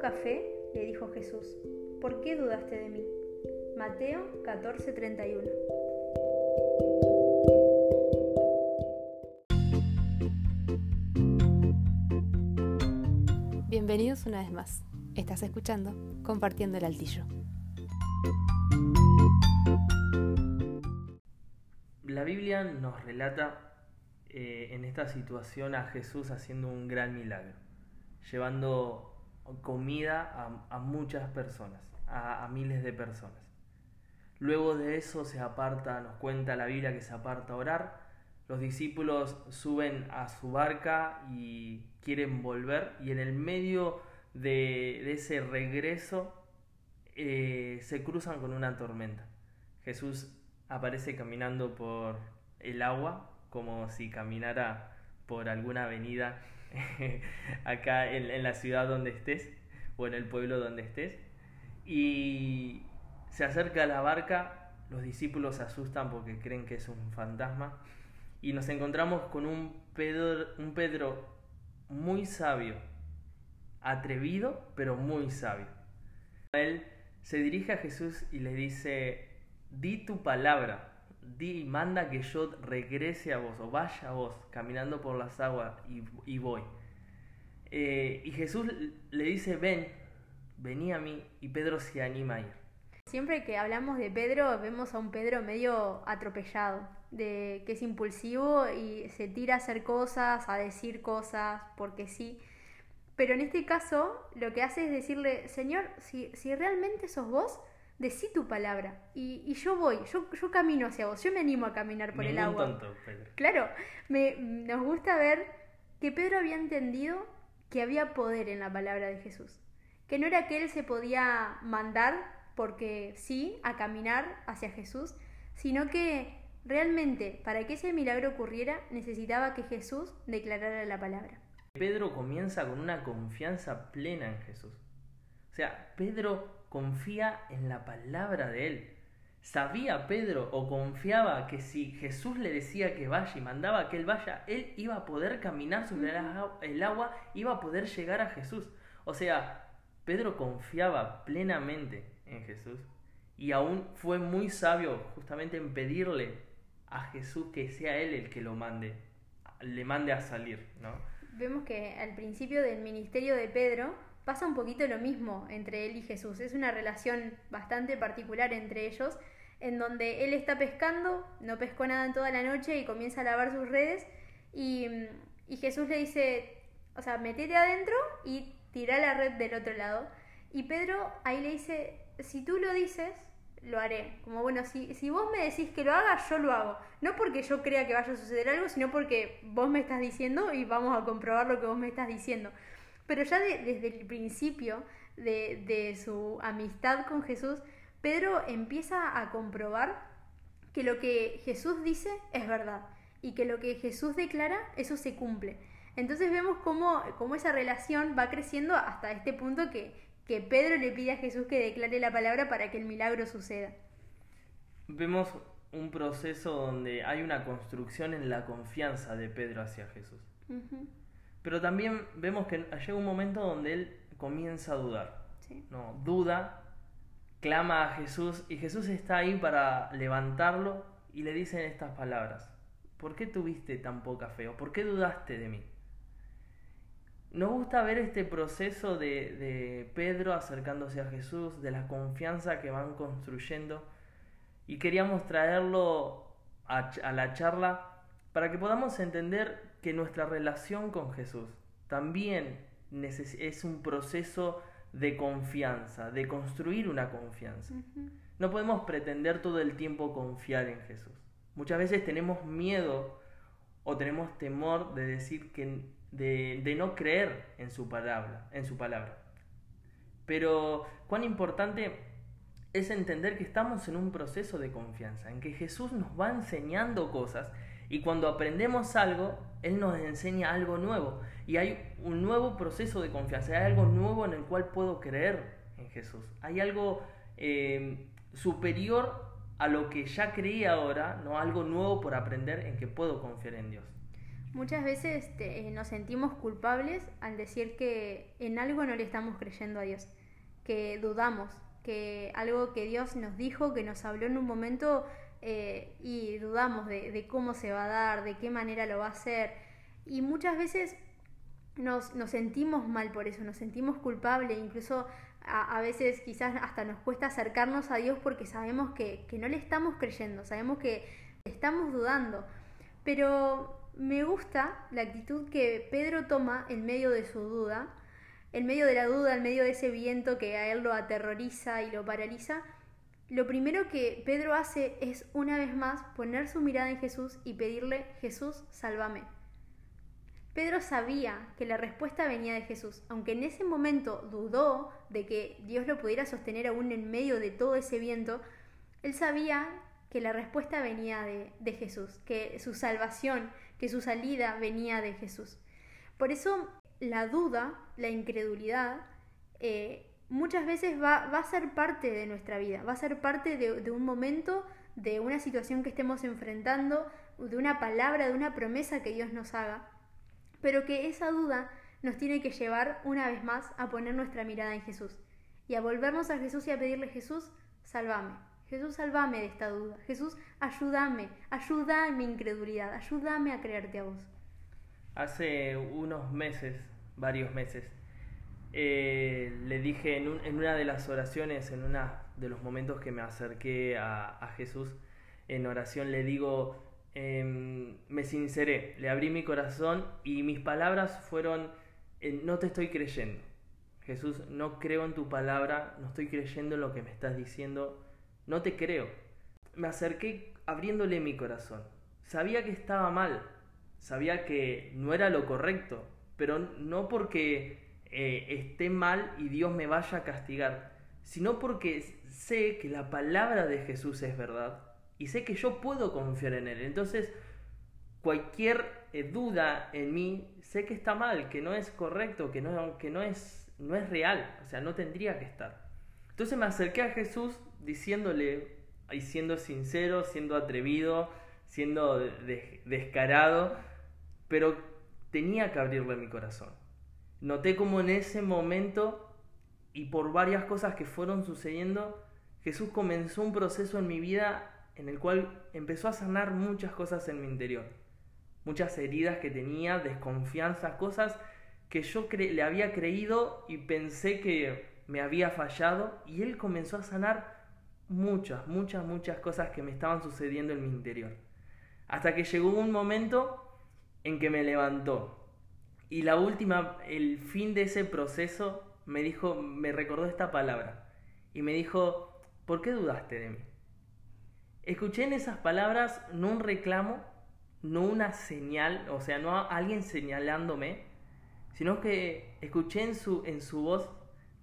poca fe? le dijo Jesús. ¿Por qué dudaste de mí? Mateo 14:31 Bienvenidos una vez más. Estás escuchando Compartiendo el Altillo. La Biblia nos relata eh, en esta situación a Jesús haciendo un gran milagro, llevando comida a, muchas personas, a, miles de personas. Luego de eso se aparta, nos cuenta la Biblia que se aparta a orar, los discípulos suben a su barca y quieren volver y en el medio de, ese regreso eh, se cruzan con una tormenta. Jesús aparece caminando por el agua como si caminara por alguna avenida acá en, la ciudad donde estés o en el pueblo donde estés. Y se acerca a la barca, los discípulos se asustan porque creen que es un fantasma y nos encontramos con un Pedro, un Pedro muy sabio, atrevido, pero muy sabio. Él se dirige a Jesús y le dice, di tu palabra di, manda que yo regrese a vos o vaya a vos caminando por las aguas y, voy. Eh, y Jesús le dice, ven, vení a mí y Pedro se anima a ir. Siempre que hablamos de Pedro vemos a un Pedro medio atropellado, de que es impulsivo y se tira a hacer cosas, a decir cosas, porque sí. Pero en este caso lo que hace es decirle, Señor, si, si realmente sos vos, decí tu palabra y, yo voy, yo, yo, camino hacia vos, yo me animo a caminar por el agua. Claro, me, nos gusta ver que Pedro había entendido que había poder en la palabra de Jesús, que no era que él se podía mandar porque sí a caminar hacia Jesús, sino que realmente para que ese milagro ocurriera necesitaba que Jesús declarara la palabra. Pedro comienza con una confianza plena en Jesús. O sea, Pedro confía en la palabra de él. Sabía Pedro o confiaba que si Jesús le decía que vaya y mandaba que él vaya, él iba a poder caminar sobre el agua, iba a poder llegar a Jesús. O sea, Pedro confiaba plenamente en Jesús y aún fue muy sabio justamente en pedirle a Jesús que sea él el que lo mande, le mande a salir, ¿no? Vemos que al principio del ministerio de Pedro, pasa un poquito lo mismo entre él y Jesús. Es una relación bastante particular entre ellos, en donde él está pescando, no pescó nada en toda la noche y comienza a lavar sus redes y, Jesús le dice, o sea, metete adentro y tira la red del otro lado. Y Pedro ahí le dice, si tú lo dices, lo haré. Como bueno, si, si vos me decís que lo haga, yo lo hago. No porque yo crea que vaya a suceder algo, sino porque vos me estás diciendo y vamos a comprobar lo que vos me estás diciendo. Pero ya desde el principio de, su amistad con Jesús, Pedro empieza a comprobar que lo que Jesús dice es verdad y que lo que Jesús declara, eso se cumple. Entonces vemos cómo, cómo esa relación va creciendo hasta este punto que, que Pedro le pide a Jesús que declare la palabra para que el milagro suceda. Vemos un proceso donde hay una construcción en la confianza de Pedro hacia Jesús. Pero también vemos que llega un momento donde él comienza a dudar. No, duda, clama a Jesús y Jesús está ahí para levantarlo y le dicen estas palabras. ¿Por qué tuviste tan poca fe o por qué dudaste de mí? Nos gusta ver este proceso de, de Pedro acercándose a Jesús, de la confianza que van construyendo y queríamos traerlo a, a la charla para que podamos entender que nuestra relación con Jesús también es un proceso de confianza, de construir una confianza. No podemos pretender todo el tiempo confiar en Jesús. Muchas veces tenemos miedo o tenemos temor de decir que de, de no creer en su palabra, en su palabra. Pero cuán importante es entender que estamos en un proceso de confianza, en que Jesús nos va enseñando cosas y cuando aprendemos algo, Él nos enseña algo nuevo. Y hay un nuevo proceso de confianza, hay algo nuevo en el cual puedo creer en Jesús. Hay algo eh, superior a lo que ya creí ahora, ¿no? algo nuevo por aprender en que puedo confiar en Dios. Muchas veces eh, nos sentimos culpables al decir que en algo no le estamos creyendo a Dios, que dudamos, que algo que Dios nos dijo, que nos habló en un momento eh, y dudamos de, cómo se va a dar, de qué manera lo va a hacer. Y muchas veces nos, sentimos mal por eso, nos sentimos culpables, incluso a, veces quizás hasta nos cuesta acercarnos a Dios porque sabemos que, que no le estamos creyendo, sabemos que estamos dudando. Pero me gusta la actitud que Pedro toma en medio de su duda, en medio de la duda, en medio de ese viento que a él lo aterroriza y lo paraliza. Lo primero que Pedro hace es una vez más poner su mirada en Jesús y pedirle, Jesús, sálvame. Pedro sabía que la respuesta venía de Jesús, aunque en ese momento dudó de que Dios lo pudiera sostener aún en medio de todo ese viento, él sabía que la respuesta venía de, Jesús, que su salvación, que su salida venía de Jesús. Por eso la duda, la incredulidad, eh, muchas veces va, a ser parte de nuestra vida, va a ser parte de, un momento, de una situación que estemos enfrentando, de una palabra, de una promesa que Dios nos haga, pero que esa duda nos tiene que llevar una vez más a poner nuestra mirada en Jesús. Y a volvernos a Jesús y a pedirle Jesús, sálvame, Jesús, sálvame de esta duda. Jesús, ayúdame, ayuda en mi incredulidad, ayúdame a creerte a vos. Hace unos meses, varios meses, eh, le dije en, una de las oraciones, en uno de los momentos que me acerqué a, Jesús, en oración le digo, em, me sinceré, le abrí mi corazón y mis palabras fueron, no te estoy creyendo. Jesús, no creo en tu palabra, no estoy creyendo en lo que me estás diciendo no te creo. Me acerqué abriéndole mi corazón. Sabía que estaba mal, sabía que no era lo correcto, pero no porque eh, esté mal y Dios me vaya a castigar, sino porque sé que la palabra de Jesús es verdad y sé que yo puedo confiar en Él. Entonces, cualquier eh, duda en mí, sé que está mal, que no es correcto, que no, que no, es, no es real, o sea, no tendría que estar. Entonces me acerqué a Jesús diciéndole y siendo sincero, siendo atrevido, siendo descarado, pero tenía que abrirle mi corazón. Noté como en ese momento y por varias cosas que fueron sucediendo, Jesús comenzó un proceso en mi vida en el cual empezó a sanar muchas cosas en mi interior. Muchas heridas que tenía, desconfianza, cosas que yo le había creído y pensé que me había fallado y Él comenzó a sanar muchas, muchas, muchas cosas que me estaban sucediendo en mi interior. Hasta que llegó un momento en que me levantó. Y la última, el fin de ese proceso, me dijo, me recordó esta palabra. Y me dijo, ¿por qué dudaste de mí? Escuché en esas palabras no un reclamo, no una señal, o sea, no alguien señalándome, sino que escuché en su, en su voz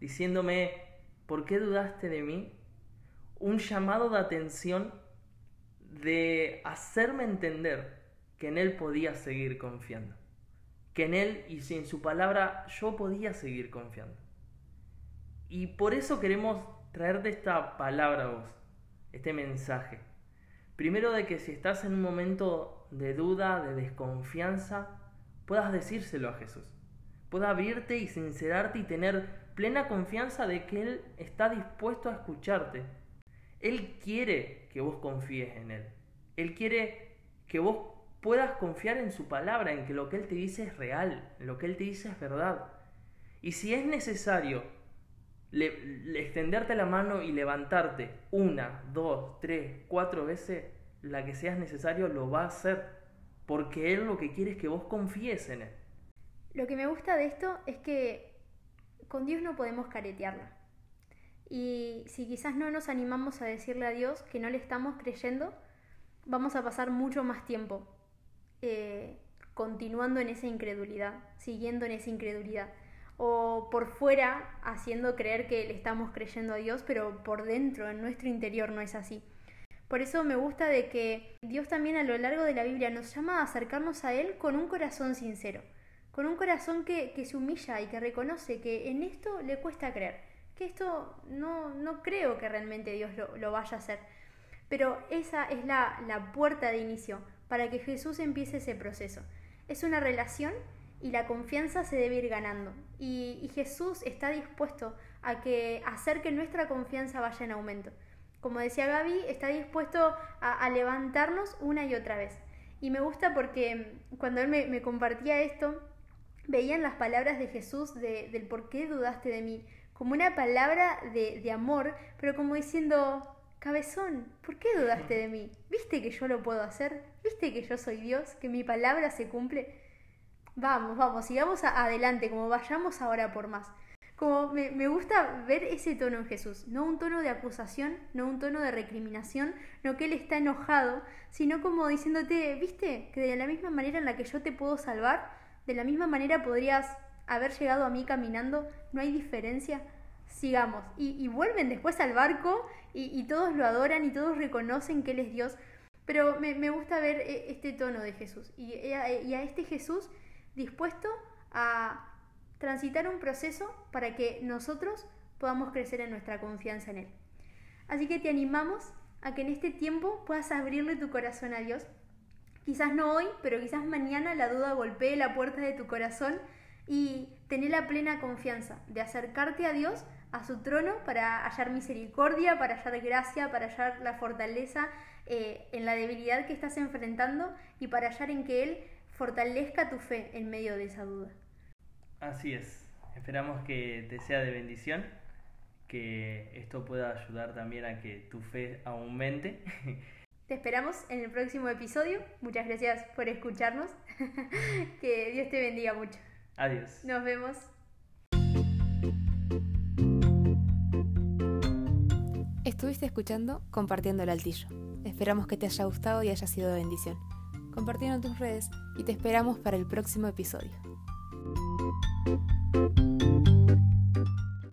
diciéndome, ¿por qué dudaste de mí? un llamado de atención de hacerme entender que en Él podía seguir confiando, que en Él y sin su palabra yo podía seguir confiando. Y por eso queremos traerte esta palabra a vos, este mensaje. Primero de que si estás en un momento de duda, de desconfianza, puedas decírselo a Jesús. Puedas abrirte y sincerarte y tener plena confianza de que Él está dispuesto a escucharte él quiere que vos confíes en Él. Él quiere que vos puedas confiar en su palabra, en que lo que Él te dice es real, lo que Él te dice es verdad. Y si es necesario le, extenderte la mano y levantarte una, dos, tres, cuatro veces, la que seas necesario, lo va a hacer. Porque Él lo que quiere es que vos confíes en Él. Lo que me gusta de esto es que con Dios no podemos caretearla. Y si quizás no nos animamos a decirle a Dios que no le estamos creyendo, vamos a pasar mucho más tiempo eh, continuando en esa incredulidad, siguiendo en esa incredulidad. O por fuera haciendo creer que le estamos creyendo a Dios, pero por dentro, en nuestro interior, no es así. Por eso me gusta de que Dios también a lo largo de la Biblia nos llama a acercarnos a Él con un corazón sincero, con un corazón que, que se humilla y que reconoce que en esto le cuesta creer que esto no, no creo que realmente Dios lo, vaya a hacer. Pero esa es la, la, puerta de inicio para que Jesús empiece ese proceso. Es una relación y la confianza se debe ir ganando. Y, Jesús está dispuesto a, que, hacer que nuestra confianza vaya en aumento. Como decía Gaby, está dispuesto a, levantarnos una y otra vez. Y me gusta porque cuando él me, compartía esto, veían las palabras de Jesús del por qué dudaste de mí, como una palabra de, de amor, pero como diciendo, cabezón, ¿por qué dudaste de mí? ¿Viste que yo lo puedo hacer? ¿Viste que yo soy Dios? ¿Que mi palabra se cumple? Vamos, vamos, sigamos adelante, como vayamos ahora por más. Como me, me, gusta ver ese tono en Jesús, no un tono de acusación, no un tono de recriminación, no que Él está enojado, sino como diciéndote, viste, que de la misma manera en la que yo te puedo salvar, de la misma manera podrías haber llegado a mí caminando, no hay diferencia, sigamos. Y, vuelven después al barco y, todos lo adoran y todos reconocen que Él es Dios, pero me, me gusta ver eh, este tono de Jesús y, y a este Jesús dispuesto a transitar un proceso para que nosotros podamos crecer en nuestra confianza en Él. Así que te animamos a que en este tiempo puedas abrirle tu corazón a Dios. Quizás no hoy, pero quizás mañana la duda golpee la puerta de tu corazón y tener la plena confianza de acercarte a Dios, a su trono, para hallar misericordia, para hallar gracia, para hallar la fortaleza eh, en la debilidad que estás enfrentando y para hallar en que Él fortalezca tu fe en medio de esa duda. Así es. Esperamos que te sea de bendición, que esto pueda ayudar también a que tu fe aumente. Te esperamos en el próximo episodio. Muchas gracias por escucharnos. que Dios te bendiga mucho. Adiós. Nos vemos. Estuviste escuchando Compartiendo el Altillo. Esperamos que te haya gustado y haya sido de bendición. Compartilo en tus redes y te esperamos para el próximo episodio.